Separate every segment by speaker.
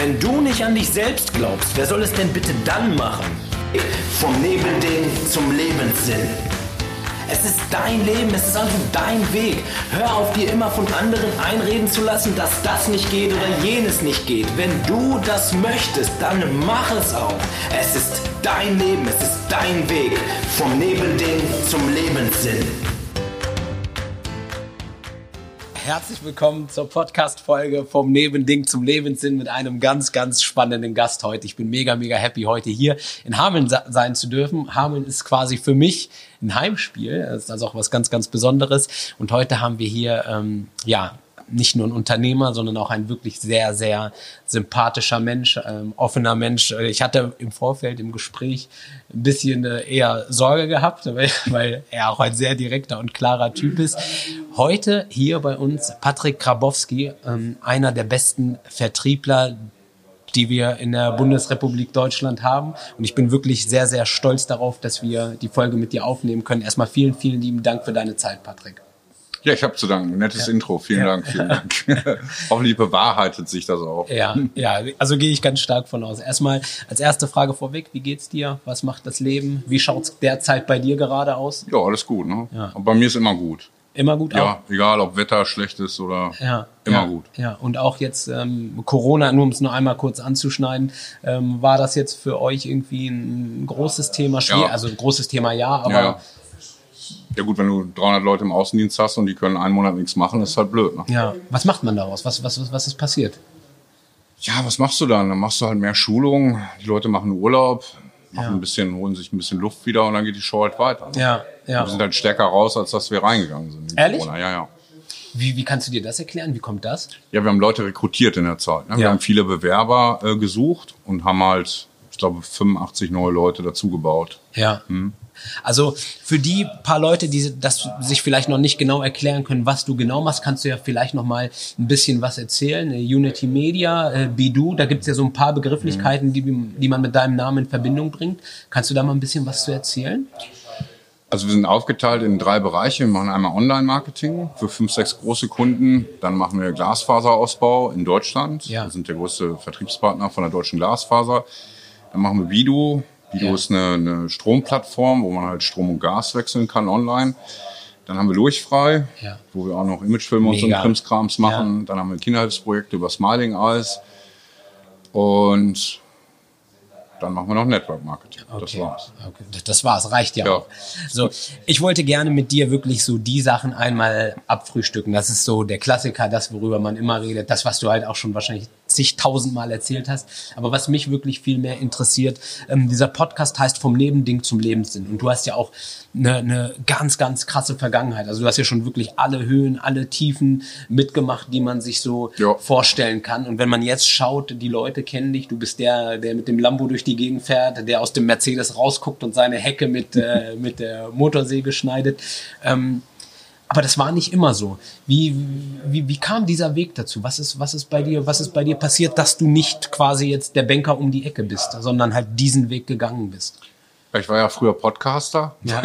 Speaker 1: Wenn du nicht an dich selbst glaubst, wer soll es denn bitte dann machen? Vom Nebelding zum Lebenssinn. Es ist dein Leben, es ist also dein Weg. Hör auf, dir immer von anderen einreden zu lassen, dass das nicht geht oder jenes nicht geht. Wenn du das möchtest, dann mach es auch. Es ist dein Leben, es ist dein Weg. Vom Nebelding zum Lebenssinn.
Speaker 2: Herzlich willkommen zur Podcast-Folge vom Nebending zum Lebenssinn mit einem ganz, ganz spannenden Gast heute. Ich bin mega, mega happy, heute hier in Hameln sein zu dürfen. Hameln ist quasi für mich ein Heimspiel. Das ist also auch was ganz, ganz Besonderes. Und heute haben wir hier, ähm, ja, nicht nur ein Unternehmer, sondern auch ein wirklich sehr, sehr sympathischer Mensch, ähm, offener Mensch. Ich hatte im Vorfeld im Gespräch ein bisschen äh, eher Sorge gehabt, weil, weil er auch ein sehr direkter und klarer Typ ist. Heute hier bei uns Patrick Krabowski, ähm, einer der besten Vertriebler, die wir in der Bundesrepublik Deutschland haben. Und ich bin wirklich sehr, sehr stolz darauf, dass wir die Folge mit dir aufnehmen können. Erstmal vielen, vielen lieben Dank für deine Zeit, Patrick.
Speaker 3: Ja, ich habe zu danken. Nettes ja. Intro. Vielen ja. Dank, vielen Dank. Hoffentlich bewahrheitet sich das auch.
Speaker 2: Ja, ja, also gehe ich ganz stark von aus. Erstmal als erste Frage vorweg, wie geht's dir? Was macht das Leben? Wie schaut's derzeit bei dir gerade aus?
Speaker 3: Ja, alles gut, ne? Ja. Aber bei mir ist immer gut.
Speaker 2: Immer gut
Speaker 3: Ja, auch? egal ob Wetter schlecht ist oder
Speaker 2: ja,
Speaker 3: immer
Speaker 2: ja,
Speaker 3: gut.
Speaker 2: Ja, und auch jetzt ähm, Corona, nur um es nur einmal kurz anzuschneiden, ähm, war das jetzt für euch irgendwie ein großes Thema? Schwer, ja. Also ein großes Thema ja, aber
Speaker 3: ja, gut, wenn du 300 Leute im Außendienst hast und die können einen Monat nichts machen, ist halt blöd. Ne?
Speaker 2: Ja. Was macht man daraus? Was, was, was ist passiert?
Speaker 3: Ja, was machst du dann? Dann machst du halt mehr Schulung. Die Leute machen Urlaub, machen ja. ein bisschen, holen sich ein bisschen Luft wieder und dann geht die Show halt weiter.
Speaker 2: Ne? Ja, ja.
Speaker 3: Wir sind halt stärker raus, als dass wir reingegangen sind.
Speaker 2: Ehrlich?
Speaker 3: Corona. Ja, ja.
Speaker 2: Wie, wie kannst du dir das erklären? Wie kommt das?
Speaker 3: Ja, wir haben Leute rekrutiert in der Zeit. Ne? Wir ja. haben viele Bewerber äh, gesucht und haben halt, ich glaube, 85 neue Leute dazugebaut.
Speaker 2: Ja. Hm. Also für die paar Leute, die das sich vielleicht noch nicht genau erklären können, was du genau machst, kannst du ja vielleicht noch mal ein bisschen was erzählen. Äh, Unity Media, äh, Bidu, da gibt's ja so ein paar Begrifflichkeiten, die, die man mit deinem Namen in Verbindung bringt. Kannst du da mal ein bisschen was zu erzählen?
Speaker 3: Also wir sind aufgeteilt in drei Bereiche. Wir machen einmal Online-Marketing für fünf, sechs große Kunden. Dann machen wir Glasfaserausbau in Deutschland. Ja. Wir sind der größte Vertriebspartner von der deutschen Glasfaser. Dann machen wir Bidu, Bido ja. ist eine, eine Stromplattform, wo man halt Strom und Gas wechseln kann online. Dann haben wir Lurchfrei, ja. wo wir auch noch Imagefilme und so ein Krimskrams machen. Ja. Dann haben wir Kinderhilfsprojekte über Smiling Eyes. Und dann machen wir noch Network Marketing.
Speaker 2: Okay. Das war's. Okay. Das war's, reicht ja, ja, auch. So, ich wollte gerne mit dir wirklich so die Sachen einmal abfrühstücken. Das ist so der Klassiker, das, worüber man immer redet, das, was du halt auch schon wahrscheinlich zigtausendmal erzählt hast. Aber was mich wirklich viel mehr interessiert, ähm, dieser Podcast heißt vom Nebending zum Lebenssinn. Und du hast ja auch eine, eine ganz, ganz krasse Vergangenheit. Also du hast ja schon wirklich alle Höhen, alle Tiefen mitgemacht, die man sich so ja. vorstellen kann. Und wenn man jetzt schaut, die Leute kennen dich, du bist der, der mit dem Lambo durch die Gegend fährt, der aus dem Mercedes rausguckt und seine Hecke mit, äh, mit der Motorsäge schneidet. Ähm, aber das war nicht immer so. Wie, wie, wie kam dieser Weg dazu? Was ist, was ist bei dir, was ist bei dir passiert, dass du nicht quasi jetzt der Banker um die Ecke bist, sondern halt diesen Weg gegangen bist?
Speaker 3: Ich war ja früher Podcaster.
Speaker 2: Ja.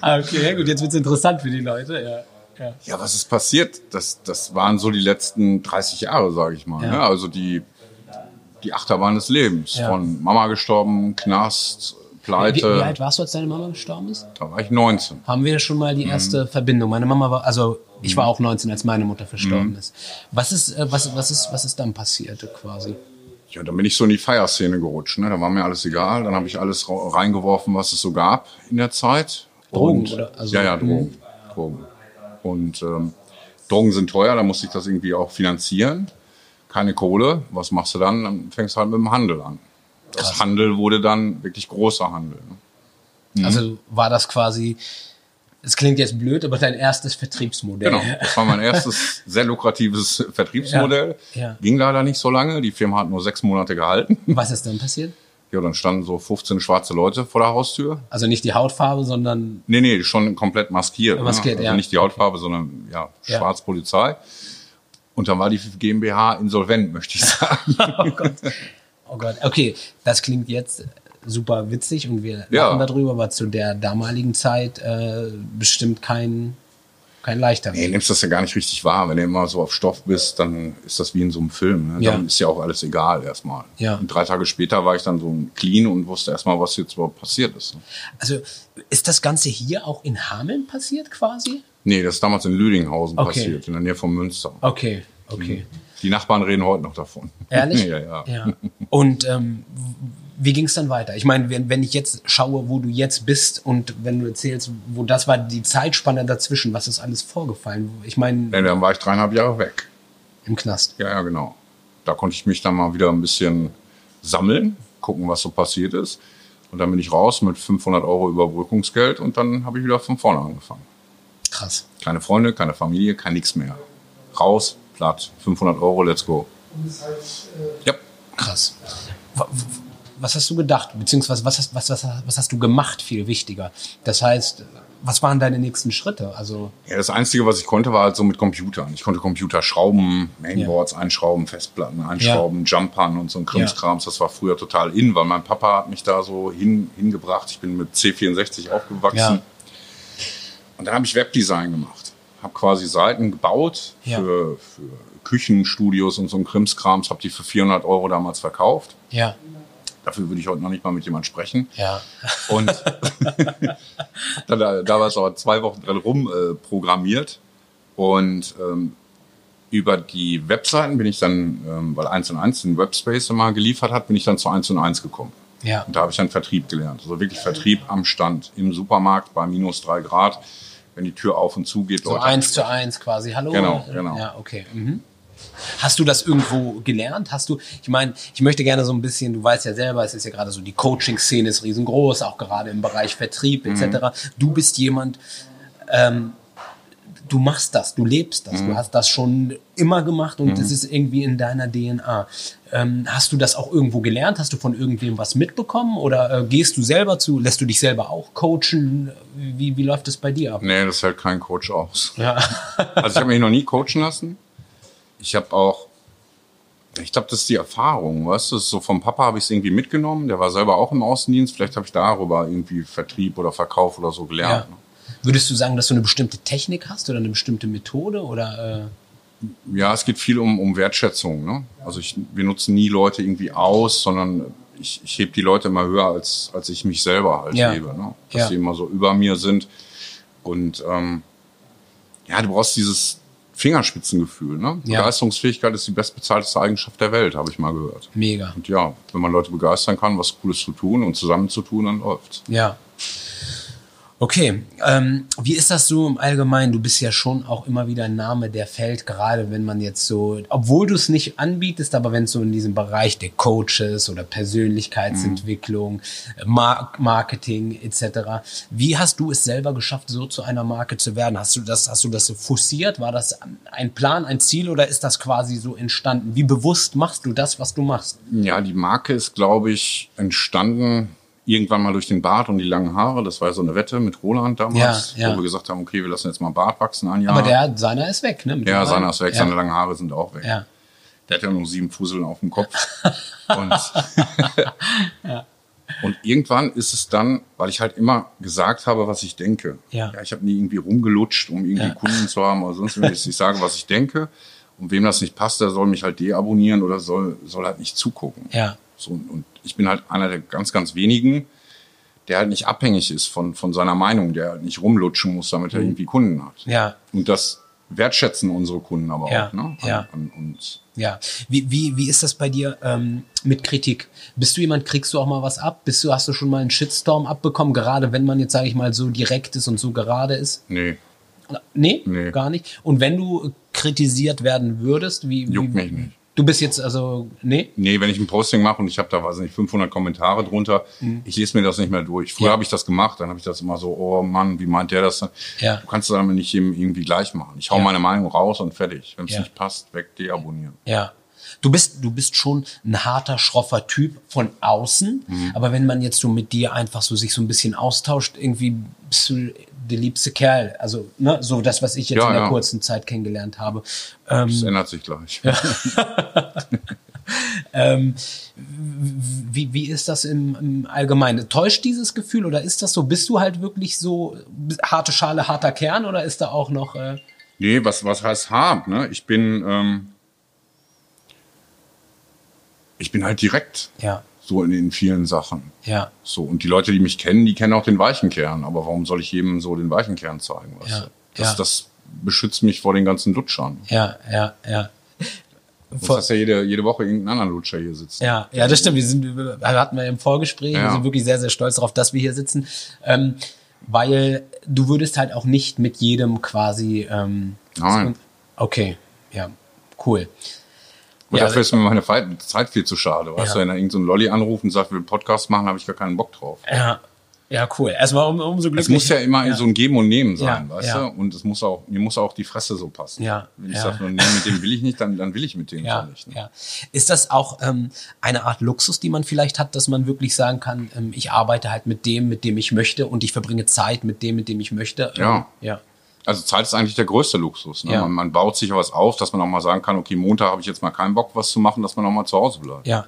Speaker 2: okay, ja gut, jetzt wird's interessant für die Leute,
Speaker 3: ja. Ja, ja was ist passiert? Das, das waren so die letzten 30 Jahre, sage ich mal. Ja. Ne? Also die, die Achterbahn des Lebens. Ja. Von Mama gestorben, Knast, Pleite.
Speaker 2: Wie, wie, alt warst du, als deine Mama gestorben ist?
Speaker 3: Da war ich 19.
Speaker 2: Haben wir schon mal die erste mhm. Verbindung. Meine Mama war, also ich war auch 19, als meine Mutter verstorben mhm. ist. Was ist, äh, was, was ist, was ist dann passiert quasi?
Speaker 3: Ja, dann bin ich so in die Feierszene gerutscht. Ne? Da war mir alles egal. Dann habe ich alles reingeworfen, was es so gab in der Zeit.
Speaker 2: Drogen, Und, oder?
Speaker 3: Also, ja, ja, Drogen. Mhm. Drogen. Und ähm, Drogen sind teuer, da musste ich das irgendwie auch finanzieren. Keine Kohle. Was machst du dann? Dann fängst du halt mit dem Handel an. Krass. Das Handel wurde dann wirklich großer Handel. Ne?
Speaker 2: Mhm. Also war das quasi, es klingt jetzt blöd, aber dein erstes Vertriebsmodell.
Speaker 3: Genau, das war mein erstes sehr lukratives Vertriebsmodell. Ja, ja. Ging leider nicht so lange, die Firma hat nur sechs Monate gehalten.
Speaker 2: Was ist dann passiert?
Speaker 3: Ja, dann standen so 15 schwarze Leute vor der Haustür.
Speaker 2: Also nicht die Hautfarbe, sondern...
Speaker 3: Nee, nee, schon komplett maskiert.
Speaker 2: Maskiert,
Speaker 3: ne? also
Speaker 2: ja.
Speaker 3: nicht die Hautfarbe, sondern ja, schwarz Polizei. Und dann war die GmbH insolvent, möchte ich sagen.
Speaker 2: oh Gott. Oh Gott, okay, das klingt jetzt super witzig und wir ja. lachen darüber, aber zu der damaligen Zeit äh, bestimmt kein kein leichter
Speaker 3: Weg. Nee, nimmst das ja gar nicht richtig wahr. Wenn du immer so auf Stoff bist, dann ist das wie in so einem Film. Ne? Ja. Dann ist ja auch alles egal erstmal. Ja. Und drei Tage später war ich dann so clean und wusste erstmal, was jetzt überhaupt passiert ist.
Speaker 2: Also ist das Ganze hier auch in Hameln passiert quasi?
Speaker 3: Nee, das ist damals in Lüdinghausen okay. passiert, in der Nähe von Münster.
Speaker 2: Okay, okay.
Speaker 3: Die Nachbarn reden heute noch davon.
Speaker 2: Ehrlich?
Speaker 3: ja, ja.
Speaker 2: ja. Und ähm, wie ging es dann weiter? Ich meine, wenn, wenn ich jetzt schaue, wo du jetzt bist und wenn du erzählst, wo das war, die Zeitspanne dazwischen, was ist alles vorgefallen? Ich meine.
Speaker 3: Ja, dann war ich dreieinhalb Jahre weg.
Speaker 2: Im Knast.
Speaker 3: Ja, ja, genau. Da konnte ich mich dann mal wieder ein bisschen sammeln, gucken, was so passiert ist. Und dann bin ich raus mit 500 Euro Überbrückungsgeld und dann habe ich wieder von vorne angefangen.
Speaker 2: Krass.
Speaker 3: Keine Freunde, keine Familie, kein nichts mehr. Raus, platt, 500 Euro, let's go.
Speaker 2: Ja. Krass was hast du gedacht? Beziehungsweise was hast, was, was, was hast du gemacht, viel wichtiger? Das heißt, was waren deine nächsten Schritte? Also
Speaker 3: ja, das Einzige, was ich konnte, war halt so mit Computern. Ich konnte Computer schrauben, Mainboards ja. einschrauben, Festplatten einschrauben, ja. Jumpern und so ein Krimskrams. Ja. Das war früher total in, weil mein Papa hat mich da so hin, hingebracht. Ich bin mit C64 aufgewachsen. Und dann habe ich Webdesign gemacht. Habe quasi Seiten gebaut für, für Küchenstudios und so ein Krimskrams. Habe die für 400 Euro damals verkauft.
Speaker 2: Ja.
Speaker 3: Dafür würde ich heute noch nicht mal mit jemand sprechen.
Speaker 2: Ja.
Speaker 3: Und da, da war es aber zwei Wochen dran rum äh, programmiert. Und ähm, über die Webseiten bin ich dann, ähm, weil 1 und 1 den Webspace immer geliefert hat, bin ich dann zu 1 und 1 gekommen.
Speaker 2: Ja.
Speaker 3: Und da habe ich dann Vertrieb gelernt. Also wirklich Vertrieb am Stand, im Supermarkt bei minus drei Grad, wenn die Tür auf und zu geht.
Speaker 2: So Leute eins zu eins quasi, hallo?
Speaker 3: Genau, genau.
Speaker 2: Ja, okay. Mhm. Hast du das irgendwo gelernt? Hast du, ich meine, ich möchte gerne so ein bisschen, du weißt ja selber, es ist ja gerade so, die Coaching-Szene ist riesengroß, auch gerade im Bereich Vertrieb etc. Mhm. Du bist jemand, ähm, du machst das, du lebst das, mhm. du hast das schon immer gemacht und es mhm. ist irgendwie in deiner DNA. Ähm, hast du das auch irgendwo gelernt? Hast du von irgendwem was mitbekommen oder äh, gehst du selber zu, lässt du dich selber auch coachen? Wie, wie läuft es bei dir ab?
Speaker 3: Nee, das hält kein Coach aus. Ja. also ich habe mich noch nie coachen lassen ich habe auch, ich glaube, das ist die Erfahrung, weißt du, so vom Papa habe ich es irgendwie mitgenommen, der war selber auch im Außendienst, vielleicht habe ich darüber irgendwie Vertrieb oder Verkauf oder so gelernt. Ja.
Speaker 2: Würdest du sagen, dass du eine bestimmte Technik hast oder eine bestimmte Methode oder?
Speaker 3: Äh? Ja, es geht viel um, um Wertschätzung. Ne? Also ich, wir nutzen nie Leute irgendwie aus, sondern ich, ich hebe die Leute immer höher, als, als ich mich selber halt ja. hebe. Ne? Dass ja. sie immer so über mir sind. Und ähm, ja, du brauchst dieses, Fingerspitzengefühl. Ne? Ja. Begeisterungsfähigkeit ist die bestbezahlteste Eigenschaft der Welt, habe ich mal gehört.
Speaker 2: Mega.
Speaker 3: Und ja, wenn man Leute begeistern kann, was Cooles zu tun und zusammen zu tun, dann läuft's.
Speaker 2: Ja. Okay, ähm, wie ist das so im Allgemeinen? Du bist ja schon auch immer wieder ein Name, der fällt, gerade wenn man jetzt so, obwohl du es nicht anbietest, aber wenn es so in diesem Bereich der Coaches oder Persönlichkeitsentwicklung, mhm. Mar Marketing etc. Wie hast du es selber geschafft, so zu einer Marke zu werden? Hast du das, hast du das so forciert? War das ein Plan, ein Ziel oder ist das quasi so entstanden? Wie bewusst machst du das, was du machst?
Speaker 3: Ja, die Marke ist, glaube ich, entstanden irgendwann mal durch den Bart und die langen Haare. Das war so eine Wette mit Roland damals, ja, ja. wo wir gesagt haben, okay, wir lassen jetzt mal Bart wachsen ein Jahr.
Speaker 2: Aber der, seiner ist weg, ne?
Speaker 3: ja, seiner ist weg, ja. seine langen Haare sind auch weg. Ja. Der hat ja nur sieben Fusseln auf dem Kopf. und, ja. und irgendwann ist es dann, weil ich halt immer gesagt habe, was ich denke. Ja. ja ich habe nie irgendwie rumgelutscht, um irgendwie ja. Kunden zu haben oder sonst was. Ich sage, was ich denke. Und wem das nicht passt, der soll mich halt deabonnieren oder soll, soll halt nicht zugucken.
Speaker 2: Ja.
Speaker 3: So, und ich bin halt einer der ganz, ganz wenigen, der halt nicht abhängig ist von, von seiner Meinung, der halt nicht rumlutschen muss, damit er mhm. irgendwie Kunden hat.
Speaker 2: Ja.
Speaker 3: Und das wertschätzen unsere Kunden aber
Speaker 2: ja.
Speaker 3: auch, ne? An,
Speaker 2: ja.
Speaker 3: An uns.
Speaker 2: Ja. Wie, wie, wie ist das bei dir ähm, mit Kritik? Bist du jemand, kriegst du auch mal was ab? Bist du, hast du schon mal einen Shitstorm abbekommen, gerade wenn man jetzt, sage ich mal, so direkt ist und so gerade ist?
Speaker 3: Nee.
Speaker 2: Nee, nee, gar nicht. Und wenn du kritisiert werden würdest, wie.
Speaker 3: Juckt wie, mich nicht.
Speaker 2: Du bist jetzt also, nee?
Speaker 3: Nee, wenn ich ein Posting mache und ich habe da, weiß nicht, 500 Kommentare drunter, mhm. ich lese mir das nicht mehr durch. Früher ja. habe ich das gemacht, dann habe ich das immer so, oh Mann, wie meint der das?
Speaker 2: Ja.
Speaker 3: Du kannst das aber nicht irgendwie gleich machen. Ich hau ja. meine Meinung raus und fertig. Wenn es ja. nicht passt, weg, deabonnieren.
Speaker 2: Ja. Du bist, du bist schon ein harter, schroffer Typ von außen, mhm. aber wenn man jetzt so mit dir einfach so sich so ein bisschen austauscht, irgendwie bist du der liebste Kerl. Also, ne, so das, was ich jetzt ja, in der ja. kurzen Zeit kennengelernt habe.
Speaker 3: Ähm, das ändert sich gleich.
Speaker 2: Ähm, wie, wie ist das im, im Allgemeinen? Täuscht dieses Gefühl oder ist das so? Bist du halt wirklich so harte Schale, harter Kern oder ist da auch noch... Äh
Speaker 3: nee, was, was heißt hart? Ne? Ich bin... Ähm ich bin halt direkt.
Speaker 2: Ja.
Speaker 3: So in den vielen Sachen.
Speaker 2: Ja.
Speaker 3: So. Und die Leute, die mich kennen, die kennen auch den weichen Kern. Aber warum soll ich jedem so den weichen Kern zeigen? Weißt
Speaker 2: ja.
Speaker 3: du? Das,
Speaker 2: ja.
Speaker 3: das beschützt mich vor den ganzen Lutschern.
Speaker 2: Ja, ja, ja.
Speaker 3: Du hast ja jede, jede Woche irgendeinen anderen Lutscher hier sitzen.
Speaker 2: Ja, ja, das stimmt. Wir sind, wir hatten wir im Vorgespräch, ja. wir sind wirklich sehr, sehr stolz darauf, dass wir hier sitzen. Ähm, weil du würdest halt auch nicht mit jedem quasi. Ähm,
Speaker 3: Nein.
Speaker 2: Okay, ja, cool.
Speaker 3: Und ja, dafür ist mir meine Zeit viel zu schade. Weißt
Speaker 2: Ja.
Speaker 3: du, wenn da irgendein so Lolli anruft und sagt, wir will einen Podcast machen, habe ich gar keinen Bock drauf.
Speaker 2: Ja, ja, cool. Erstmal um, umso
Speaker 3: Es
Speaker 2: glücklicher.
Speaker 3: muss ja immer
Speaker 2: Ja.
Speaker 3: so ein Geben und Nehmen sein,
Speaker 2: Ja,
Speaker 3: weißt du? Und es muss auch, mir muss auch die Fresse so passen.
Speaker 2: Ja,
Speaker 3: Wenn ich sage, nee, mit dem will ich nicht, dann, dann will ich mit dem
Speaker 2: Ja,
Speaker 3: nicht. Ne?
Speaker 2: ja. Ist das auch ähm, eine Art Luxus, die man vielleicht hat, dass man wirklich sagen kann, ähm, ich arbeite halt mit dem, mit dem ich möchte und ich verbringe Zeit mit dem, mit dem ich möchte? Ähm,
Speaker 3: Ja.
Speaker 2: Ja.
Speaker 3: Also Zeit ist eigentlich der größte Luxus. Ne?
Speaker 2: Ja.
Speaker 3: Man, man baut sich was auf, dass man auch mal sagen kann, okay, Montag habe ich jetzt mal keinen Bock, was zu machen, dass man auch mal zu Hause bleibt.
Speaker 2: Ja.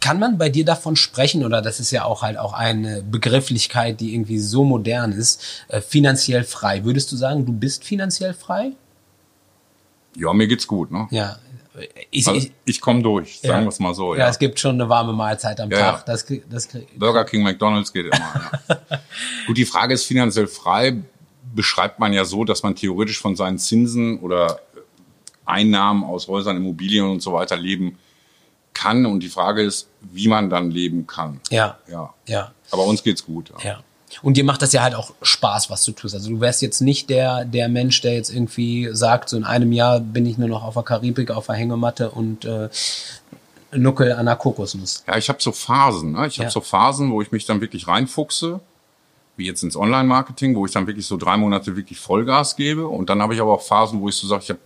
Speaker 2: Kann man bei dir davon sprechen, oder das ist ja auch halt auch eine Begrifflichkeit, die irgendwie so modern ist, äh, finanziell frei? Würdest du sagen, du bist finanziell frei?
Speaker 3: Ja, mir geht's gut. Ne?
Speaker 2: Ja. Ich,
Speaker 3: Also
Speaker 2: ich,
Speaker 3: ich komme durch, sagen
Speaker 2: ja.
Speaker 3: wir es mal so.
Speaker 2: ja.
Speaker 3: Ja.
Speaker 2: es gibt schon eine warme Mahlzeit am
Speaker 3: Ja,
Speaker 2: Tag. Das, das,
Speaker 3: Burger King, McDonalds geht immer. Ja. Gut, die Frage ist finanziell frei beschreibt man ja so, dass man theoretisch von seinen Zinsen oder Einnahmen aus Häusern, Immobilien und so weiter leben kann. Und die Frage ist, wie man dann leben kann.
Speaker 2: ja,
Speaker 3: Ja.
Speaker 2: ja.
Speaker 3: Aber uns geht's gut. Ja.
Speaker 2: Ja. Und dir macht das ja halt auch Spaß, was du tust. Also du wärst jetzt nicht der, der Mensch, der jetzt irgendwie sagt, so in einem Jahr bin ich nur noch auf der Karibik, auf der Hängematte und äh, Nuckel an der Kokosnuss.
Speaker 3: Ja, ich habe so Phasen. Ne? Ich habe
Speaker 2: Ja.
Speaker 3: so Phasen, wo ich mich dann wirklich reinfuchse, wie jetzt ins Online-Marketing, wo ich dann wirklich so drei Monate wirklich Vollgas gebe. Und dann habe ich aber auch Phasen, wo ich so sage, ich, hab,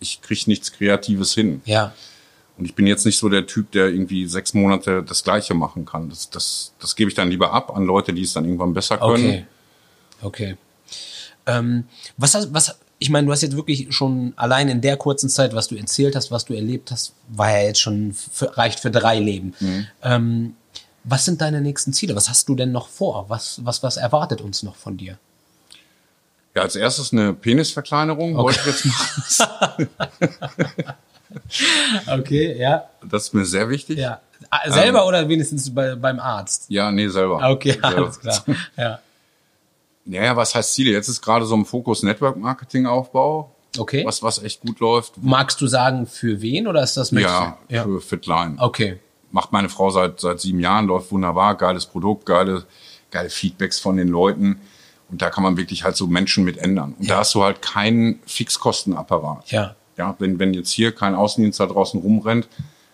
Speaker 3: ich kriege nichts Kreatives hin.
Speaker 2: Ja,
Speaker 3: Und ich bin jetzt nicht so der Typ, der irgendwie sechs Monate das Gleiche machen kann. Das, das, das gebe ich dann lieber ab an Leute, die es dann irgendwann besser können.
Speaker 2: okay. Okay. Ähm, was, hast- was, ich meine, du hast jetzt wirklich schon allein in der kurzen Zeit, was du erzählt hast, was du erlebt hast, war ja jetzt schon für, reicht für drei Leben. Ähm, was sind deine nächsten Ziele? Was hast du denn noch vor? Was, was, was erwartet uns noch von dir?
Speaker 3: Ja, als erstes eine Penisverkleinerung wollte ich jetzt machen.
Speaker 2: Okay, ja.
Speaker 3: Das ist mir sehr wichtig.
Speaker 2: Ja. Ah, Selber oder wenigstens bei, beim Arzt?
Speaker 3: Ja, nee, selber.
Speaker 2: Okay,
Speaker 3: Selber.
Speaker 2: alles klar. Ja.
Speaker 3: Naja, was heißt Ziele? Jetzt ist gerade so ein Fokus Network Marketing Aufbau,
Speaker 2: Okay.
Speaker 3: was, was echt gut läuft.
Speaker 2: Magst du sagen, für wen oder ist das möchtest
Speaker 3: Ja,
Speaker 2: ja.
Speaker 3: für Fitline.
Speaker 2: Okay.
Speaker 3: Macht meine Frau seit, seit sieben Jahren, läuft wunderbar, geiles Produkt, geile, geile Feedbacks von den Leuten. Und da kann man wirklich halt so Menschen mit ändern. Und
Speaker 2: Ja.
Speaker 3: da hast du halt keinen Fixkostenapparat.
Speaker 2: Ja.
Speaker 3: Ja, wenn, wenn jetzt hier kein Außendienst da draußen rumrennt,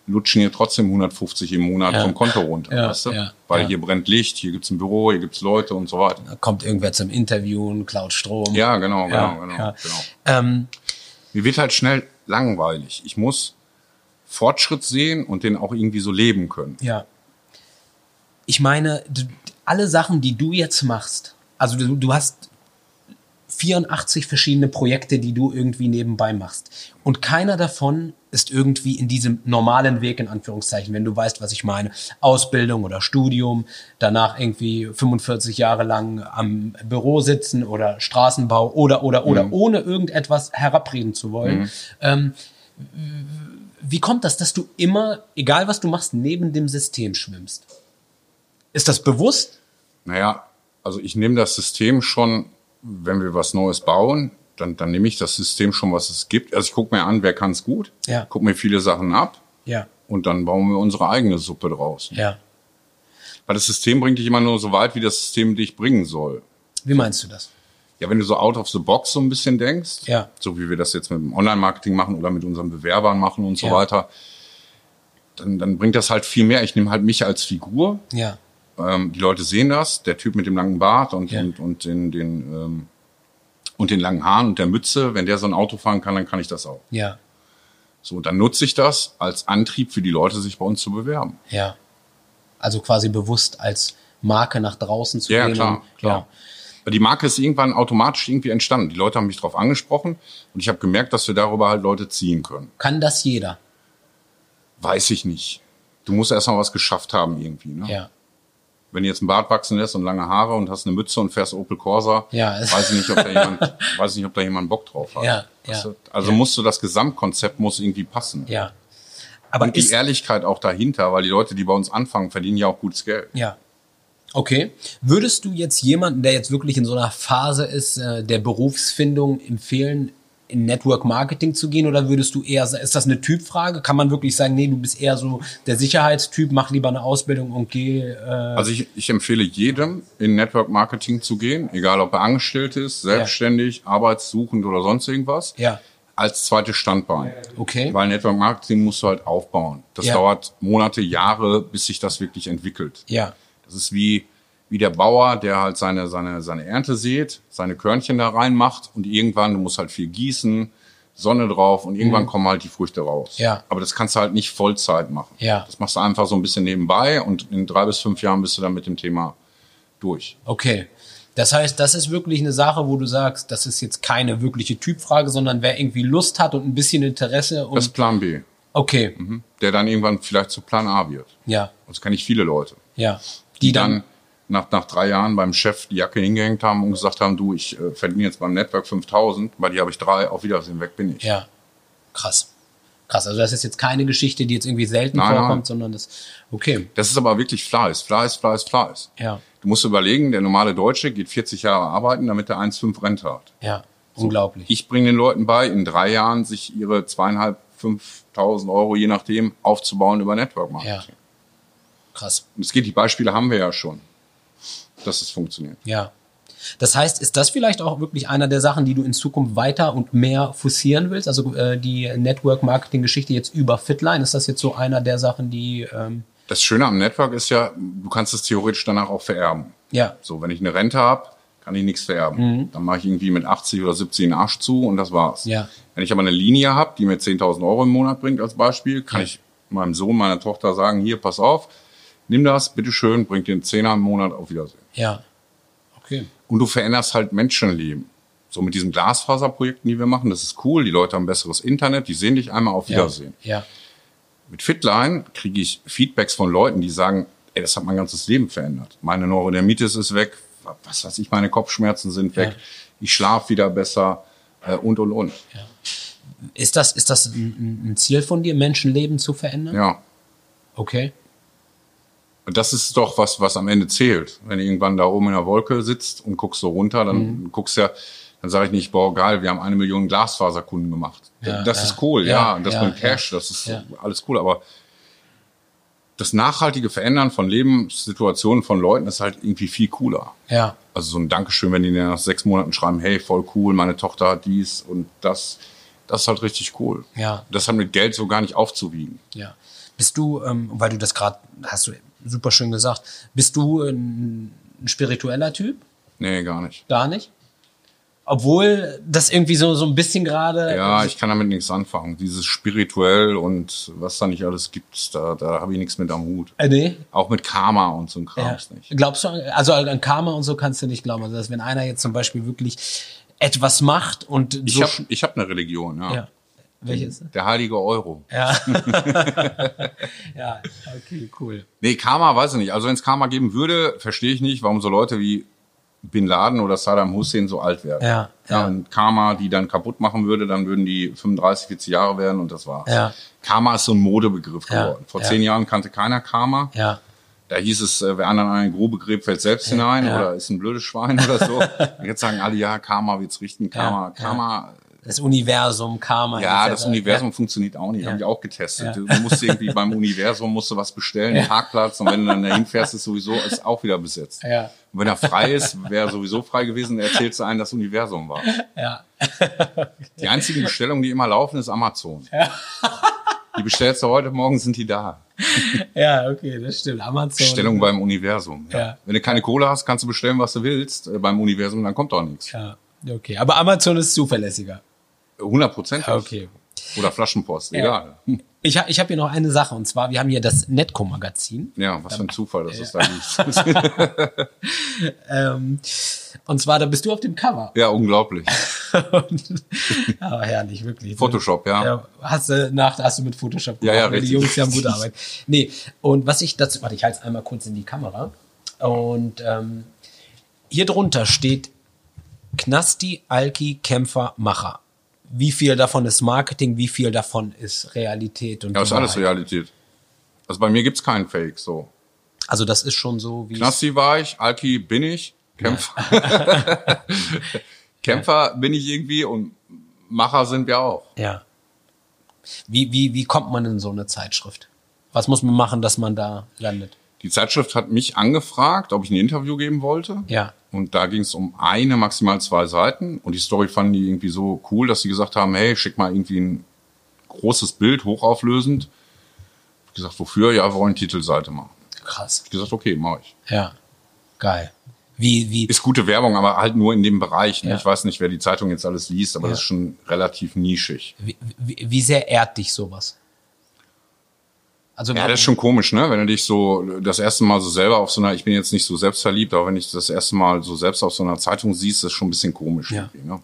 Speaker 3: lutschen hier trotzdem 150 im Monat
Speaker 2: Ja.
Speaker 3: vom Konto runter,
Speaker 2: Ja,
Speaker 3: weißt du?
Speaker 2: ja,
Speaker 3: Weil hier brennt Licht, hier gibt's ein Büro, hier gibt's Leute und so weiter.
Speaker 2: Da kommt irgendwer zum Interviewen, klaut Strom.
Speaker 3: Ja, genau, genau, genau, genau.
Speaker 2: Ähm,
Speaker 3: Mir wird halt schnell langweilig. Ich muss Fortschritt sehen und den auch irgendwie so leben können.
Speaker 2: ja. Ich meine, alle Sachen, die du jetzt machst, also du, du hast 84 verschiedene Projekte, die du irgendwie nebenbei machst. Und keiner davon ist irgendwie in diesem normalen Weg, in Anführungszeichen, wenn du weißt, was ich meine. Ausbildung oder Studium, danach irgendwie 45 Jahre lang am Büro sitzen oder Straßenbau oder, oder, oder, ohne irgendetwas herabreden zu wollen. Ähm, wie kommt das, dass du immer, egal was du machst, neben dem System schwimmst? Ist das bewusst?
Speaker 3: Naja, also ich nehme das System schon, wenn wir was Neues bauen, dann, dann nehme ich das System schon, was es gibt. Also ich gucke mir an, wer kann es gut,
Speaker 2: Ja.
Speaker 3: gucke mir viele Sachen ab
Speaker 2: Ja.
Speaker 3: und dann bauen wir unsere eigene Suppe draus.
Speaker 2: Ja.
Speaker 3: Weil das System bringt dich immer nur so weit, wie das System dich bringen soll.
Speaker 2: Wie meinst du das?
Speaker 3: Ja, wenn du so out of the box so ein bisschen denkst,
Speaker 2: Ja.
Speaker 3: so wie wir das jetzt mit dem Online-Marketing machen oder mit unseren Bewerbern machen und so
Speaker 2: Ja.
Speaker 3: weiter, dann, dann bringt das halt viel mehr. Ich nehme halt mich als Figur.
Speaker 2: Ja.
Speaker 3: Ähm, die Leute sehen das, der Typ mit dem langen Bart und,
Speaker 2: Ja.
Speaker 3: und, und den, den, ähm, und den langen Haaren und der Mütze. Wenn der so ein Auto fahren kann, dann kann ich das auch.
Speaker 2: Ja.
Speaker 3: So, dann nutze ich das als Antrieb für die Leute, sich bei uns zu bewerben.
Speaker 2: Ja. Also quasi bewusst als Marke nach draußen zu
Speaker 3: Ja,
Speaker 2: gehen.
Speaker 3: klar,
Speaker 2: und-
Speaker 3: klar. Die Marke ist irgendwann automatisch irgendwie entstanden. Die Leute haben mich darauf angesprochen und ich habe gemerkt, dass wir darüber halt Leute ziehen können.
Speaker 2: Kann das jeder?
Speaker 3: Weiß ich nicht. Du musst erst mal was geschafft haben irgendwie. Ne?
Speaker 2: Ja.
Speaker 3: Wenn du jetzt ein Bart wachsen lässt und lange Haare und hast eine Mütze und fährst Opel Corsa,
Speaker 2: Ja.
Speaker 3: weiß ich nicht, ob da jemand, weiß ich nicht, ob da jemand Bock drauf hat.
Speaker 2: Ja,
Speaker 3: Weißt
Speaker 2: ja,
Speaker 3: du? Also
Speaker 2: ja.
Speaker 3: musst du das Gesamtkonzept muss irgendwie passen.
Speaker 2: Ja. Aber
Speaker 3: Und die Ehrlichkeit auch dahinter, weil die Leute, die bei uns anfangen, verdienen ja auch gutes Geld.
Speaker 2: Ja. Okay. Würdest du jetzt jemanden, der jetzt wirklich in so einer Phase ist, äh, der Berufsfindung empfehlen, in Network Marketing zu gehen oder würdest du eher, ist das eine Typfrage? Kann man wirklich sagen, nee, du bist eher so der Sicherheitstyp, mach lieber eine Ausbildung und geh, äh,
Speaker 3: Also ich, ich empfehle jedem, in Network Marketing zu gehen, egal ob er angestellt ist, selbstständig, arbeitssuchend oder sonst irgendwas,
Speaker 2: ja,
Speaker 3: als zweites Standbein.
Speaker 2: okay.
Speaker 3: Weil Network Marketing musst du halt aufbauen. Das
Speaker 2: Ja.
Speaker 3: dauert Monate, Jahre, bis sich das wirklich entwickelt.
Speaker 2: Ja,
Speaker 3: Das ist wie, wie der Bauer, der halt seine, seine, seine Ernte sät, seine Körnchen da reinmacht und irgendwann, du musst halt viel gießen, Sonne drauf und irgendwann kommen halt die Früchte raus.
Speaker 2: Mhm. Ja.
Speaker 3: Aber das kannst du halt nicht Vollzeit machen.
Speaker 2: Ja.
Speaker 3: Das machst du einfach so ein bisschen nebenbei und in drei bis fünf Jahren bist du dann mit dem Thema durch.
Speaker 2: okay. Das heißt, das ist wirklich eine Sache, wo du sagst, das ist jetzt keine wirkliche Typfrage, sondern wer irgendwie Lust hat und ein bisschen Interesse und
Speaker 3: Das ist Plan B,
Speaker 2: okay,
Speaker 3: mhm. der dann irgendwann vielleicht zu Plan A wird.
Speaker 2: ja,
Speaker 3: Das kenne ich viele Leute.
Speaker 2: ja,
Speaker 3: die dann nach, nach drei Jahren beim Chef die Jacke hingehängt haben und gesagt haben, du, ich äh, verdiene jetzt beim Network 5000, bei dir habe ich drei, auf Wiedersehen, weg bin ich.
Speaker 2: Ja, krass. Krass, also das ist jetzt keine Geschichte, die jetzt irgendwie selten
Speaker 3: Nein,
Speaker 2: vorkommt,
Speaker 3: nein.
Speaker 2: sondern das, okay,
Speaker 3: Das ist aber wirklich Fleiß, Fleiß, Fleiß, Fleiß.
Speaker 2: ja,
Speaker 3: Du musst überlegen, der normale Deutsche geht 40 Jahre arbeiten, damit er 1,5 Rente hat.
Speaker 2: ja, unglaublich.
Speaker 3: Ich bringe den Leuten bei, in drei Jahren sich ihre zweieinhalb, 5.000 Euro, je nachdem, aufzubauen über Network Marketing.
Speaker 2: Ja. Krass,
Speaker 3: Und es geht, die Beispiele haben wir ja schon, dass es funktioniert.
Speaker 2: ja. Das heißt, ist das vielleicht auch wirklich einer der Sachen, die du in Zukunft weiter und mehr forcieren willst? Also äh, die Network-Marketing-Geschichte jetzt über Fitline, ist das jetzt so einer der Sachen, die, ähm,
Speaker 3: Das Schöne am Network ist ja, du kannst es theoretisch danach auch vererben.
Speaker 2: ja,
Speaker 3: So, wenn ich eine Rente habe, kann ich nichts vererben. Dann mache ich irgendwie mit 80 oder 70 den Arsch zu und das war's.
Speaker 2: Mhm. Ja.
Speaker 3: Wenn ich aber eine Linie habe, die mir 10.000 Euro im Monat bringt als Beispiel, kann
Speaker 2: Ja.
Speaker 3: ich meinem Sohn, meiner Tochter sagen, hier, pass auf, nimm das, bitteschön, bringt dir einen Zehner im Monat, auf Wiedersehen.
Speaker 2: ja, okay,
Speaker 3: Und du veränderst halt Menschenleben. So mit diesen Glasfaserprojekten, die wir machen, das ist cool. Die Leute haben besseres Internet, die sehen dich einmal auf
Speaker 2: ja,
Speaker 3: Wiedersehen.
Speaker 2: ja,
Speaker 3: Mit Fitline kriege ich Feedbacks von Leuten, die sagen, ey, das hat mein ganzes Leben verändert. Meine Neurodermitis ist weg, was weiß ich, meine Kopfschmerzen sind weg,
Speaker 2: Ja.
Speaker 3: ich schlafe wieder besser äh, und und und.
Speaker 2: Ist das, ist das ein, ein Ziel von dir, Menschenleben zu verändern?
Speaker 3: Ja.
Speaker 2: Okay,
Speaker 3: Und das ist doch was, was am Ende zählt. Wenn du irgendwann da oben in der Wolke sitzt und guckst so runter, dann
Speaker 2: Mhm.
Speaker 3: guckst ja, dann sage ich nicht, boah, geil, wir haben eine Million Glasfaserkunden gemacht.
Speaker 2: Ja,
Speaker 3: das
Speaker 2: ja.
Speaker 3: ist cool, ja,
Speaker 2: Ja,
Speaker 3: und das
Speaker 2: ja,
Speaker 3: mit Cash, das ist alles cool, aber das nachhaltige Verändern von Lebenssituationen von Leuten ist halt irgendwie viel cooler.
Speaker 2: ja,
Speaker 3: Also so ein Dankeschön, wenn die nach sechs Monaten schreiben, hey, voll cool, meine Tochter hat dies und das, das ist halt richtig cool.
Speaker 2: Ja.
Speaker 3: Das hat mit Geld so gar nicht aufzuwiegen.
Speaker 2: Ja. Bist du, ähm, weil du das gerade, hast du super schön gesagt, bist du ein, ein spiritueller Typ?
Speaker 3: Nee, gar nicht.
Speaker 2: Gar nicht? Obwohl das irgendwie so, so ein bisschen gerade.
Speaker 3: Ja, ich kann damit nichts anfangen. Dieses spirituell und was da nicht alles gibt, da, da habe ich nichts mit am Hut.
Speaker 2: Äh, nee.
Speaker 3: Auch mit Karma und so ein
Speaker 2: Ja.
Speaker 3: Krams nicht.
Speaker 2: Glaubst du, also an Karma und so kannst du nicht glauben. Also, dass wenn einer jetzt zum Beispiel wirklich etwas macht und
Speaker 3: Ich
Speaker 2: so.
Speaker 3: habe hab eine Religion, ja.
Speaker 2: ja. Welches?
Speaker 3: Der heilige Euro.
Speaker 2: Ja. ja, okay, cool.
Speaker 3: Nee, Karma weiß ich nicht. Also wenn es Karma geben würde, verstehe ich nicht, warum so Leute wie Bin Laden oder Saddam Hussein so alt werden.
Speaker 2: Ja, ja.
Speaker 3: Und Karma, die dann kaputt machen würde, dann würden die 35, 40 Jahre werden und das war's.
Speaker 2: Ja.
Speaker 3: Karma ist so ein Modebegriff
Speaker 2: Ja,
Speaker 3: geworden. Vor
Speaker 2: ja.
Speaker 3: zehn Jahren kannte keiner Karma.
Speaker 2: Ja.
Speaker 3: Da hieß es, äh, wer anderen eine Grube gräbt, fällt selbst hinein
Speaker 2: ja.
Speaker 3: oder ist ein blödes Schwein oder so. Jetzt sagen alle, ja, Karma wird's richten. Karma,
Speaker 2: Ja,
Speaker 3: Karma,
Speaker 2: Das Universum, Karma.
Speaker 3: ja, das Universum funktioniert auch nicht.
Speaker 2: Ja.
Speaker 3: Haben die auch getestet.
Speaker 2: Ja.
Speaker 3: Du musst irgendwie beim Universum musst du was bestellen, einen Parkplatz und wenn du dann dahin fährst, ist sowieso ist auch wieder besetzt.
Speaker 2: Ja.
Speaker 3: Und wenn er frei ist, wäre er sowieso frei gewesen, erzählst du einen, das Universum war.
Speaker 2: Ja.
Speaker 3: Die einzigen Bestellungen, die immer laufen, ist Amazon. Die bestellst du heute Morgen, sind die da.
Speaker 2: Ja, okay, das stimmt. Amazon.
Speaker 3: Bestellung beim Universum.
Speaker 2: Ja.
Speaker 3: Wenn du keine Kohle hast, kannst du bestellen, was du willst. Äh, Beim Universum, dann kommt auch nichts.
Speaker 2: Ja, okay. Aber Amazon ist zuverlässiger.
Speaker 3: 100 Prozent.
Speaker 2: Okay.
Speaker 3: Oder Flaschenpost, egal.
Speaker 2: Ich, ha, ich habe hier noch eine Sache und zwar, wir haben hier das Netco-Magazin.
Speaker 3: Ja, was für ein Zufall, dass es da liegt.
Speaker 2: ähm, und zwar, da bist du auf dem Cover.
Speaker 3: Ja, unglaublich.
Speaker 2: und, ja, herrlich, wirklich.
Speaker 3: Photoshop, ja.
Speaker 2: ja hast du nach, hast du mit Photoshop
Speaker 3: gemacht. Ja, ja, richtig.
Speaker 2: Die Jungs, die haben gute Arbeit. Nee, und was ich dazu, warte, ich halte es einmal kurz in die Kamera. Und ähm, hier drunter steht Knasti, Alki, Kämpfer, Macher. Wie viel davon ist Marketing, wie viel davon ist Realität? Und
Speaker 3: ja, ist alles Realität. Also bei mir gibt's keinen Fake so.
Speaker 2: Also das ist schon so wie.
Speaker 3: Knasti war ich, Alki bin ich, Kämpfer. Kämpfer bin ich irgendwie und Macher sind wir auch.
Speaker 2: Ja. Wie, wie, wie kommt man in so eine Zeitschrift? Was muss man machen, dass man da landet?
Speaker 3: Die Zeitschrift hat mich angefragt, ob ich ein Interview geben wollte.
Speaker 2: Ja.
Speaker 3: Und da ging es um eine, maximal zwei Seiten. Und die Story fanden die irgendwie so cool, dass sie gesagt haben, hey, schick mal irgendwie ein großes Bild, hochauflösend. Ich gesagt, wofür? Ja, wir wollen Titelseite machen.
Speaker 2: Krass.
Speaker 3: Ich gesagt, okay, mache ich.
Speaker 2: Ja. Geil. Wie, wie?
Speaker 3: Ist gute Werbung, aber halt nur in dem Bereich. Ne? Ja. Ich weiß nicht, wer die Zeitung jetzt alles liest, aber ja. das ist schon relativ nischig.
Speaker 2: Wie, wie, wie sehr ehrt dich sowas?
Speaker 3: Also ja, das ist schon komisch, ne? Wenn du dich so das erste Mal so selber auf so einer, ich bin jetzt nicht so selbstverliebt, aber wenn ich das erste Mal so selbst auf so einer Zeitung siehst, das ist schon ein bisschen komisch.
Speaker 2: Ja. Ne?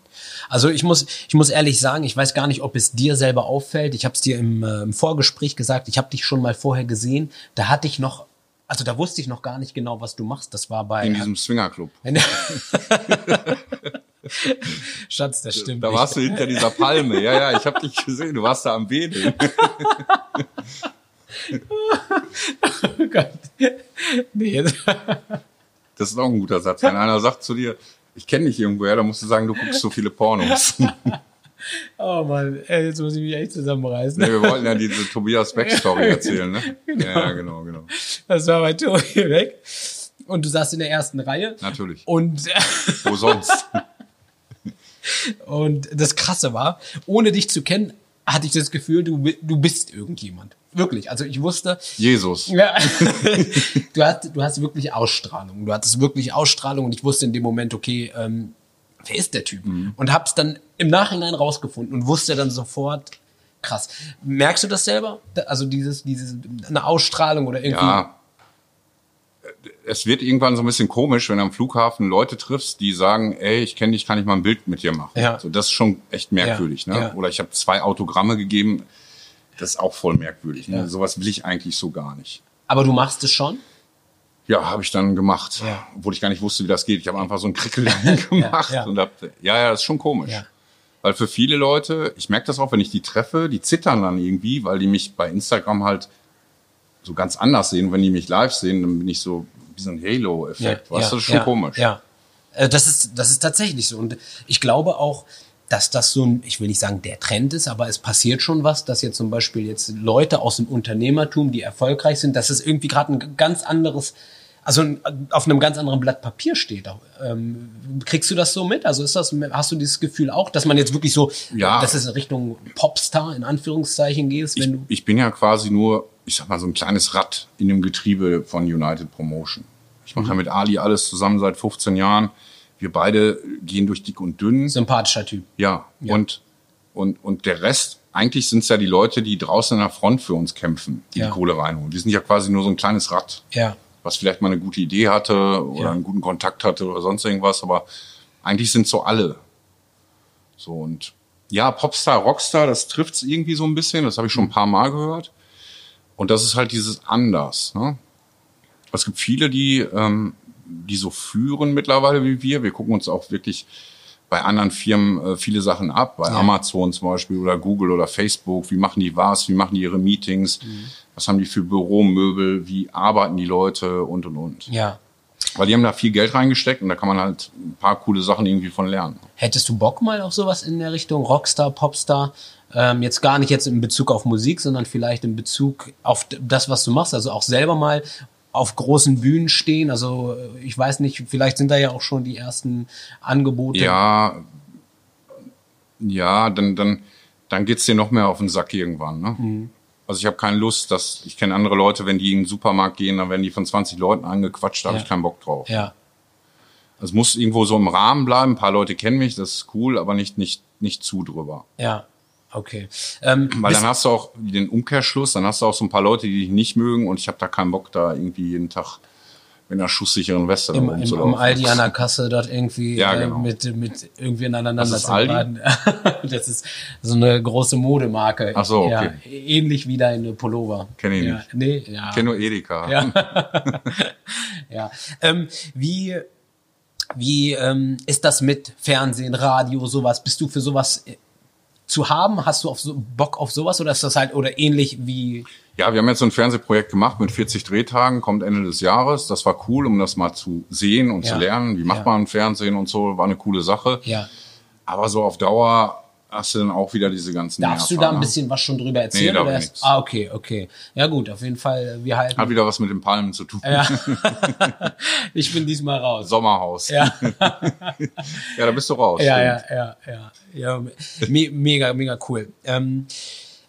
Speaker 2: Also ich muss, ich muss ehrlich sagen, ich weiß gar nicht, ob es dir selber auffällt. Ich habe es dir im, äh, im Vorgespräch gesagt. Ich habe dich schon mal vorher gesehen. Da hatte ich noch also da wusste ich noch gar nicht genau, was du machst. Das war bei
Speaker 3: in diesem Swingerclub.
Speaker 2: Schatz, das stimmt.
Speaker 3: Da warst nicht. du hinter dieser Palme. Ja, ja, ich habe dich gesehen. Du warst da am Wedeln. oh Gott. Nee. Das ist auch ein guter Satz. Wenn einer sagt zu dir, ich kenne dich irgendwoher, dann musst du sagen, du guckst so viele Pornos.
Speaker 2: Oh Mann, ey, jetzt muss ich mich echt zusammenreißen.
Speaker 3: Nee, wir wollten ja diese Tobias Beck-Story erzählen, ne? Genau. Ja, genau, genau.
Speaker 2: Das war bei Tobi weg. Und du saßt in der ersten Reihe.
Speaker 3: Natürlich.
Speaker 2: Und
Speaker 3: wo sonst?
Speaker 2: Und das Krasse war, ohne dich zu kennen, hatte ich das Gefühl, du, du bist irgendjemand. Wirklich. Also ich wusste.
Speaker 3: Jesus.
Speaker 2: Ja. du, hast, du hast wirklich Ausstrahlung. Du hattest wirklich Ausstrahlung und ich wusste in dem Moment, okay, ähm, wer ist der Typ? Mhm. Und hab's dann im Nachhinein rausgefunden und wusste dann sofort, krass. Merkst du das selber? Also dieses, dieses, eine Ausstrahlung oder irgendwie?
Speaker 3: Ja. Es wird irgendwann so ein bisschen komisch, wenn du am Flughafen Leute triffst, die sagen, ey, ich kenne dich, kann ich mal ein Bild mit dir machen.
Speaker 2: Ja.
Speaker 3: So, das ist schon echt merkwürdig.
Speaker 2: Ja.
Speaker 3: Ne?
Speaker 2: Ja.
Speaker 3: Oder ich habe zwei Autogramme gegeben. Das ist auch voll merkwürdig. Ne? Sowas will ich eigentlich so gar nicht.
Speaker 2: Aber du machst es schon?
Speaker 3: Ja, habe ich dann gemacht, obwohl ich gar nicht wusste, wie das geht. Ich habe einfach so einen Krickel gemacht
Speaker 2: ja, ja.
Speaker 3: und hab, ja, ja, das ist schon komisch. Weil für viele Leute, ich merke das auch, wenn ich die treffe, die zittern dann irgendwie, weil die mich bei Instagram halt so ganz anders sehen. Wenn die mich live sehen, dann bin ich so wie so ein Halo-Effekt.
Speaker 2: Ja,
Speaker 3: weißt du, das ist schon komisch.
Speaker 2: Ja, äh, das ist, das ist tatsächlich so. Und ich glaube auch, dass das so ein, ich will nicht sagen, der Trend ist, aber es passiert schon was, dass jetzt zum Beispiel jetzt Leute aus dem Unternehmertum, die erfolgreich sind, dass es irgendwie gerade ein ganz anderes, also auf einem ganz anderen Blatt Papier steht. Ähm, kriegst du das so mit? Also ist das, hast du dieses Gefühl auch, dass man jetzt wirklich so,
Speaker 3: ja.
Speaker 2: dass es in Richtung Popstar in Anführungszeichen geht?
Speaker 3: Ich, ich bin ja quasi nur, ich sag mal, so ein kleines Rad in dem Getriebe von United Promotion. Ich mache mhm. ja mit Ali alles zusammen seit 15 Jahren wir beide gehen durch dick und dünn.
Speaker 2: Sympathischer Typ.
Speaker 3: Ja, ja. Und, und, und der Rest, eigentlich sind es ja die Leute, die draußen an der Front für uns kämpfen, die ja. die Kohle reinholen. Die sind ja quasi nur so ein kleines Rad.
Speaker 2: Ja.
Speaker 3: Was vielleicht mal eine gute Idee hatte oder ja. einen guten Kontakt hatte oder sonst irgendwas, aber eigentlich sind so alle. So und ja, Popstar, Rockstar, das trifft's irgendwie so ein bisschen, das habe ich schon ein paar Mal gehört. Und das ist halt dieses anders. Ne? Es gibt viele, die ähm, die so führen mittlerweile wie wir. Wir gucken uns auch wirklich bei anderen Firmen äh, viele Sachen ab, bei ja. Amazon zum Beispiel oder Google oder Facebook. Wie machen die was? Wie machen die ihre Meetings? Mhm. Was haben die für Büromöbel? Wie arbeiten die Leute und und und?
Speaker 2: Ja.
Speaker 3: Weil die haben da viel Geld reingesteckt und da kann man halt ein paar coole Sachen irgendwie von lernen.
Speaker 2: Hättest du Bock mal auf sowas in der Richtung Rockstar, Popstar? Ähm, jetzt gar nicht jetzt in Bezug auf Musik, sondern vielleicht in Bezug auf das, was du machst. Also auch selber mal auf großen Bühnen stehen. Also ich weiß nicht, vielleicht sind da ja auch schon die ersten Angebote.
Speaker 3: Ja, ja, dann, dann, dann geht's dir noch mehr auf den Sack irgendwann. Ne? Mhm. Also ich habe keine Lust, dass ich kenne andere Leute, wenn die in den Supermarkt gehen, dann werden die von 20 Leuten angequatscht, da ja. habe ich keinen Bock drauf.
Speaker 2: Ja.
Speaker 3: Es muss irgendwo so im Rahmen bleiben. Ein paar Leute kennen mich, das ist cool, aber nicht nicht nicht zu drüber.
Speaker 2: Ja. Okay.
Speaker 3: Ähm, Weil dann hast du auch den Umkehrschluss, dann hast du auch so ein paar Leute, die dich nicht mögen und ich habe da keinen Bock, da irgendwie jeden Tag mit einer schusssicheren Weste
Speaker 2: Im, im, im Aldi an der Kasse dort irgendwie ja, äh, genau. äh, mit, mit irgendwie aneinander
Speaker 3: das ist Aldi?
Speaker 2: das ist so eine große Modemarke.
Speaker 3: Ach so, okay.
Speaker 2: Ja, ähnlich wie deine Pullover.
Speaker 3: Kenne ich
Speaker 2: ja,
Speaker 3: nicht.
Speaker 2: Nee, ja.
Speaker 3: Kenne nur Edeka.
Speaker 2: Ja. ja. Ähm, wie wie ähm, ist das mit Fernsehen, Radio, sowas? Bist du für sowas zu haben? Hast du auf so Bock auf sowas oder ist das halt oder ähnlich wie?
Speaker 3: Ja, wir haben jetzt so ein Fernsehprojekt gemacht mit 40 Drehtagen, kommt Ende des Jahres. Das war cool, um das mal zu sehen und ja. zu lernen. Wie macht ja. man Fernsehen und so, war eine coole Sache.
Speaker 2: Ja.
Speaker 3: Aber so auf Dauer hast du dann auch wieder diese ganzen
Speaker 2: Darfst du da ein bisschen was schon drüber erzählen? Nee, oder erst? Ah, okay, okay. Ja gut, auf jeden Fall. Wir halten.
Speaker 3: Hat wieder was mit den Palmen zu tun.
Speaker 2: Ja. ich bin diesmal raus.
Speaker 3: Sommerhaus.
Speaker 2: Ja.
Speaker 3: ja, da bist du raus.
Speaker 2: Ja, ja, ja, ja, ja. Me mega, mega cool. Ähm,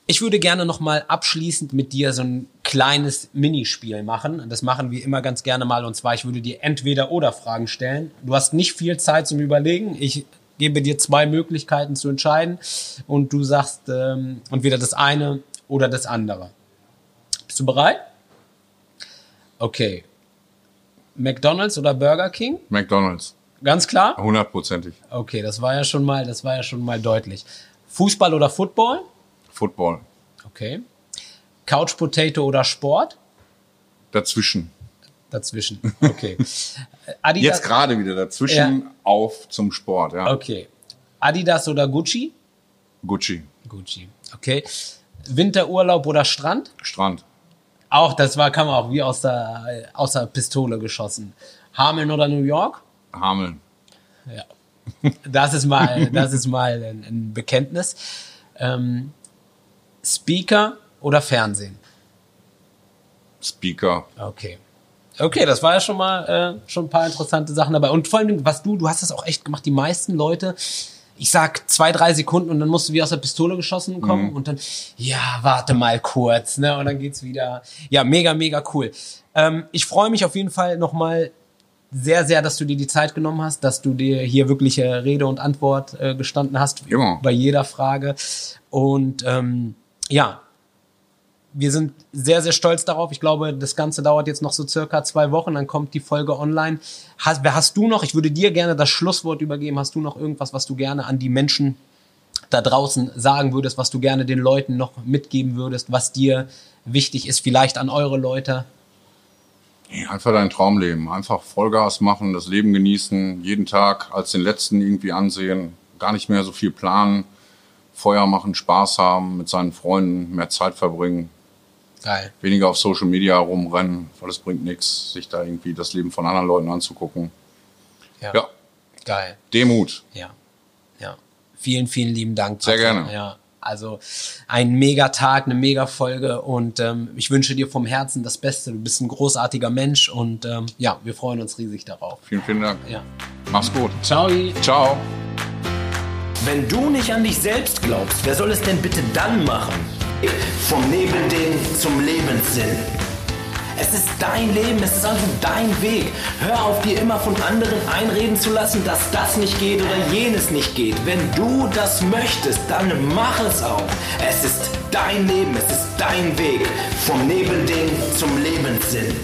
Speaker 2: ich würde gerne noch mal abschließend mit dir so ein kleines Minispiel machen. Das machen wir immer ganz gerne mal. Und zwar, ich würde dir entweder oder Fragen stellen. Du hast nicht viel Zeit zum Überlegen. Ich gebe dir zwei Möglichkeiten zu entscheiden und du sagst ähm, entweder das eine oder das andere. Bist du bereit? Okay. McDonald's oder Burger King?
Speaker 3: McDonald's.
Speaker 2: Ganz klar?
Speaker 3: Hundertprozentig.
Speaker 2: Okay, das war ja schon mal, das war ja schon mal deutlich. Fußball oder Football?
Speaker 3: Football.
Speaker 2: Okay. Couch Potato oder Sport?
Speaker 3: Dazwischen.
Speaker 2: Dazwischen. Okay.
Speaker 3: Adidas, Jetzt gerade wieder dazwischen ja. auf zum Sport, ja.
Speaker 2: Okay. Adidas oder Gucci?
Speaker 3: Gucci.
Speaker 2: Gucci. Okay. Winterurlaub oder Strand?
Speaker 3: Strand.
Speaker 2: Auch, das war, kam auch wie aus der, aus der Pistole geschossen. Hameln oder New York?
Speaker 3: Hameln.
Speaker 2: Ja. Das ist mal, das ist mal ein, ein Bekenntnis. Ähm, Speaker oder Fernsehen?
Speaker 3: Speaker.
Speaker 2: Okay. Okay, das war ja schon mal äh, schon ein paar interessante Sachen dabei. Und vor allem, was du, du hast das auch echt gemacht. Die meisten Leute, ich sag zwei, drei Sekunden und dann musst du wie aus der Pistole geschossen kommen mhm. und dann, ja, warte mal kurz, ne? Und dann geht's wieder. Ja, mega, mega cool. Ähm, ich freue mich auf jeden Fall nochmal sehr, sehr, dass du dir die Zeit genommen hast, dass du dir hier wirkliche Rede und Antwort äh, gestanden hast
Speaker 3: ja.
Speaker 2: bei jeder Frage. Und ähm, ja, wir sind sehr, sehr stolz darauf. Ich glaube, das Ganze dauert jetzt noch so circa zwei Wochen, dann kommt die Folge online. Hast, hast du noch, ich würde dir gerne das Schlusswort übergeben, hast du noch irgendwas, was du gerne an die Menschen da draußen sagen würdest, was du gerne den Leuten noch mitgeben würdest, was dir wichtig ist, vielleicht an eure Leute?
Speaker 3: Einfach dein Traumleben. Einfach Vollgas machen, das Leben genießen, jeden Tag als den letzten irgendwie ansehen, gar nicht mehr so viel planen, Feuer machen, Spaß haben, mit seinen Freunden mehr Zeit verbringen.
Speaker 2: Geil.
Speaker 3: Weniger auf Social Media rumrennen, weil es bringt nichts, sich da irgendwie das Leben von anderen Leuten anzugucken.
Speaker 2: Ja. ja. Geil.
Speaker 3: Demut.
Speaker 2: Ja. Ja. Vielen, vielen lieben Dank.
Speaker 3: Sehr gerne.
Speaker 2: Ja. Also ein mega Tag, eine mega Folge und ähm, ich wünsche dir vom Herzen das Beste. Du bist ein großartiger Mensch und ähm, ja, wir freuen uns riesig darauf.
Speaker 3: Vielen, vielen Dank.
Speaker 2: Ja.
Speaker 3: Mach's gut.
Speaker 2: Ciao.
Speaker 3: Ciao.
Speaker 1: Wenn du nicht an dich selbst glaubst, wer soll es denn bitte dann machen? Vom Nebelding zum Lebenssinn. Es ist dein Leben, es ist also dein Weg. Hör auf dir immer von anderen einreden zu lassen, dass das nicht geht oder jenes nicht geht. Wenn du das möchtest, dann mach es auch. Es ist dein Leben, es ist dein Weg. Vom Nebelding zum Lebenssinn.